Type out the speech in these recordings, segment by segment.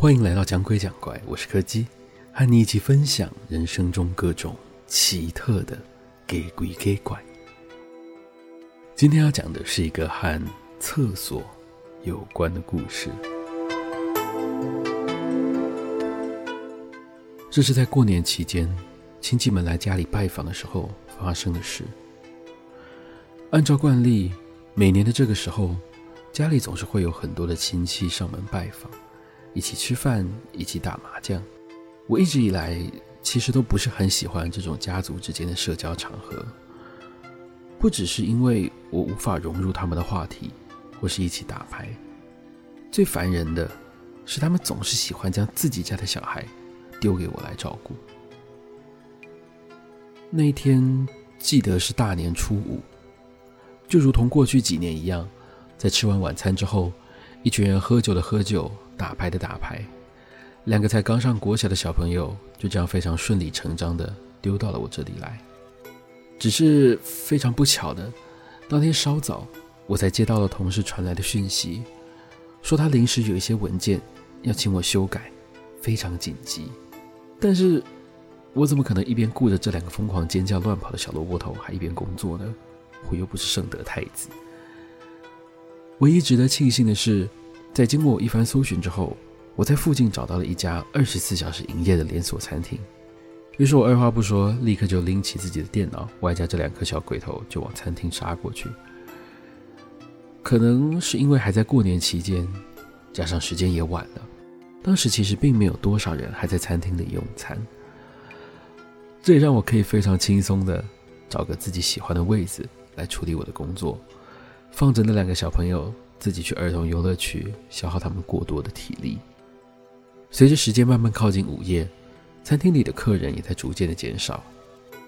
欢迎来到讲鬼讲怪，我是柯基，和你一起分享人生中各种奇特的给鬼给怪。今天要讲的是一个和厕所有关的故事。这是在过年期间，亲戚们来家里拜访的时候发生的事。按照惯例，每年的这个时候，家里总是会有很多的亲戚上门拜访。一起吃饭，一起打麻将。我一直以来其实都不是很喜欢这种家族之间的社交场合，不只是因为我无法融入他们的话题，或是一起打牌。最烦人的是，他们总是喜欢将自己家的小孩丢给我来照顾。那一天记得是大年初五，就如同过去几年一样，在吃完晚餐之后，一群人喝酒的喝酒。打牌的打牌，两个才刚上国小的小朋友就这样非常顺理成章的丢到了我这里来。只是非常不巧的，当天稍早，我才接到了同事传来的讯息，说他临时有一些文件要请我修改，非常紧急。但是，我怎么可能一边顾着这两个疯狂尖叫乱跑的小萝卜头，还一边工作呢？我又不是圣德太子。唯一值得庆幸的是。在经过我一番搜寻之后，我在附近找到了一家二十四小时营业的连锁餐厅。于是我二话不说，立刻就拎起自己的电脑，外加这两颗小鬼头，就往餐厅杀过去。可能是因为还在过年期间，加上时间也晚了，当时其实并没有多少人还在餐厅里用餐。这也让我可以非常轻松的找个自己喜欢的位子来处理我的工作，放着那两个小朋友。自己去儿童游乐区，消耗他们过多的体力。随着时间慢慢靠近午夜，餐厅里的客人也在逐渐的减少，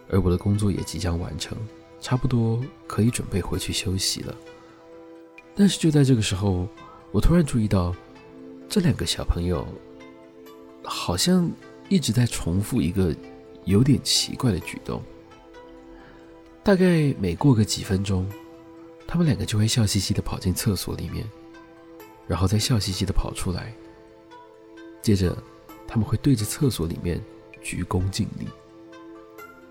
而我的工作也即将完成，差不多可以准备回去休息了。但是就在这个时候，我突然注意到，这两个小朋友好像一直在重复一个有点奇怪的举动。大概每过个几分钟。他们两个就会笑嘻嘻的跑进厕所里面，然后再笑嘻嘻的跑出来。接着，他们会对着厕所里面鞠躬敬礼。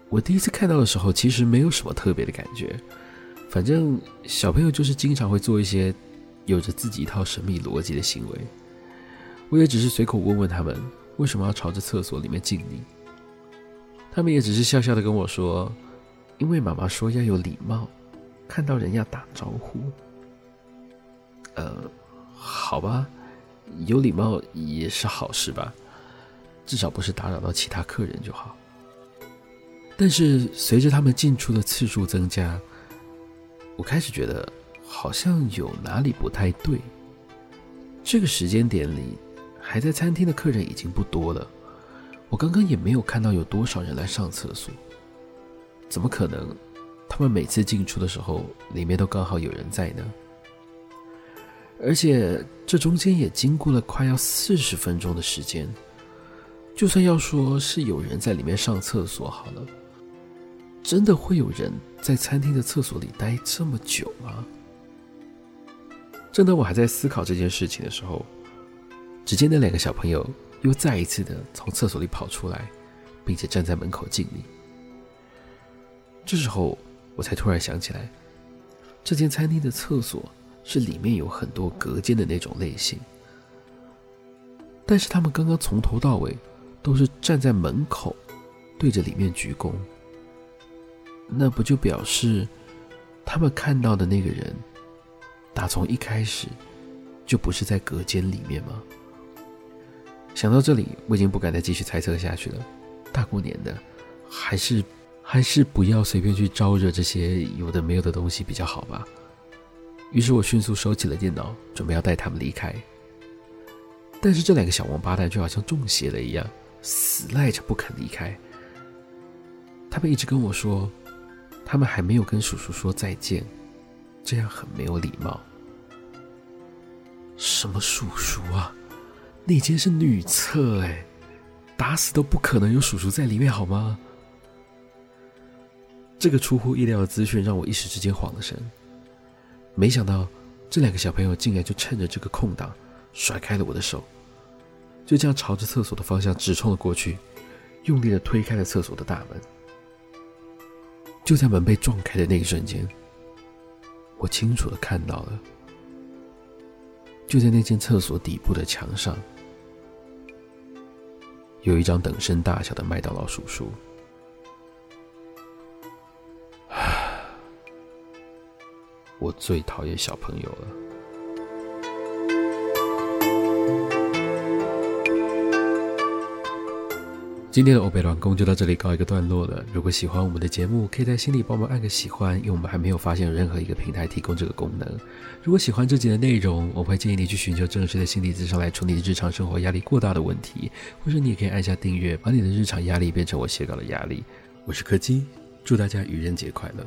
我第一次看到的时候，其实没有什么特别的感觉，反正小朋友就是经常会做一些有着自己一套神秘逻辑的行为。我也只是随口问问他们为什么要朝着厕所里面敬礼，他们也只是笑笑的跟我说：“因为妈妈说要有礼貌。”看到人要打招呼，呃，好吧，有礼貌也是好事吧，至少不是打扰到其他客人就好。但是随着他们进出的次数增加，我开始觉得好像有哪里不太对。这个时间点里，还在餐厅的客人已经不多了，我刚刚也没有看到有多少人来上厕所，怎么可能？他们每次进出的时候，里面都刚好有人在呢。而且这中间也经过了快要四十分钟的时间，就算要说是有人在里面上厕所好了，真的会有人在餐厅的厕所里待这么久吗？正当我还在思考这件事情的时候，只见那两个小朋友又再一次的从厕所里跑出来，并且站在门口敬礼。这时候。我才突然想起来，这间餐厅的厕所是里面有很多隔间的那种类型，但是他们刚刚从头到尾都是站在门口，对着里面鞠躬。那不就表示他们看到的那个人，打从一开始就不是在隔间里面吗？想到这里，我已经不敢再继续猜测下去了。大过年的，还是。还是不要随便去招惹这些有的没有的东西比较好吧。于是我迅速收起了电脑，准备要带他们离开。但是这两个小王八蛋就好像中邪了一样，死赖着不肯离开。他们一直跟我说，他们还没有跟叔叔说再见，这样很没有礼貌。什么叔叔啊？那间是女厕哎，打死都不可能有叔叔在里面好吗？这个出乎意料的资讯让我一时之间慌了神。没想到这两个小朋友竟然就趁着这个空档甩开了我的手，就这样朝着厕所的方向直冲了过去，用力的推开了厕所的大门。就在门被撞开的那一瞬间，我清楚的看到了，就在那间厕所底部的墙上，有一张等身大小的麦当劳叔叔。我最讨厌小朋友了。今天的欧贝软工就到这里告一个段落了。如果喜欢我们的节目，可以在心里帮忙按个喜欢，因为我们还没有发现有任何一个平台提供这个功能。如果喜欢这集的内容，我会建议你去寻求正式的心理咨商来处理日常生活压力过大的问题，或者你也可以按下订阅，把你的日常压力变成我写稿的压力。我是柯基，祝大家愚人节快乐。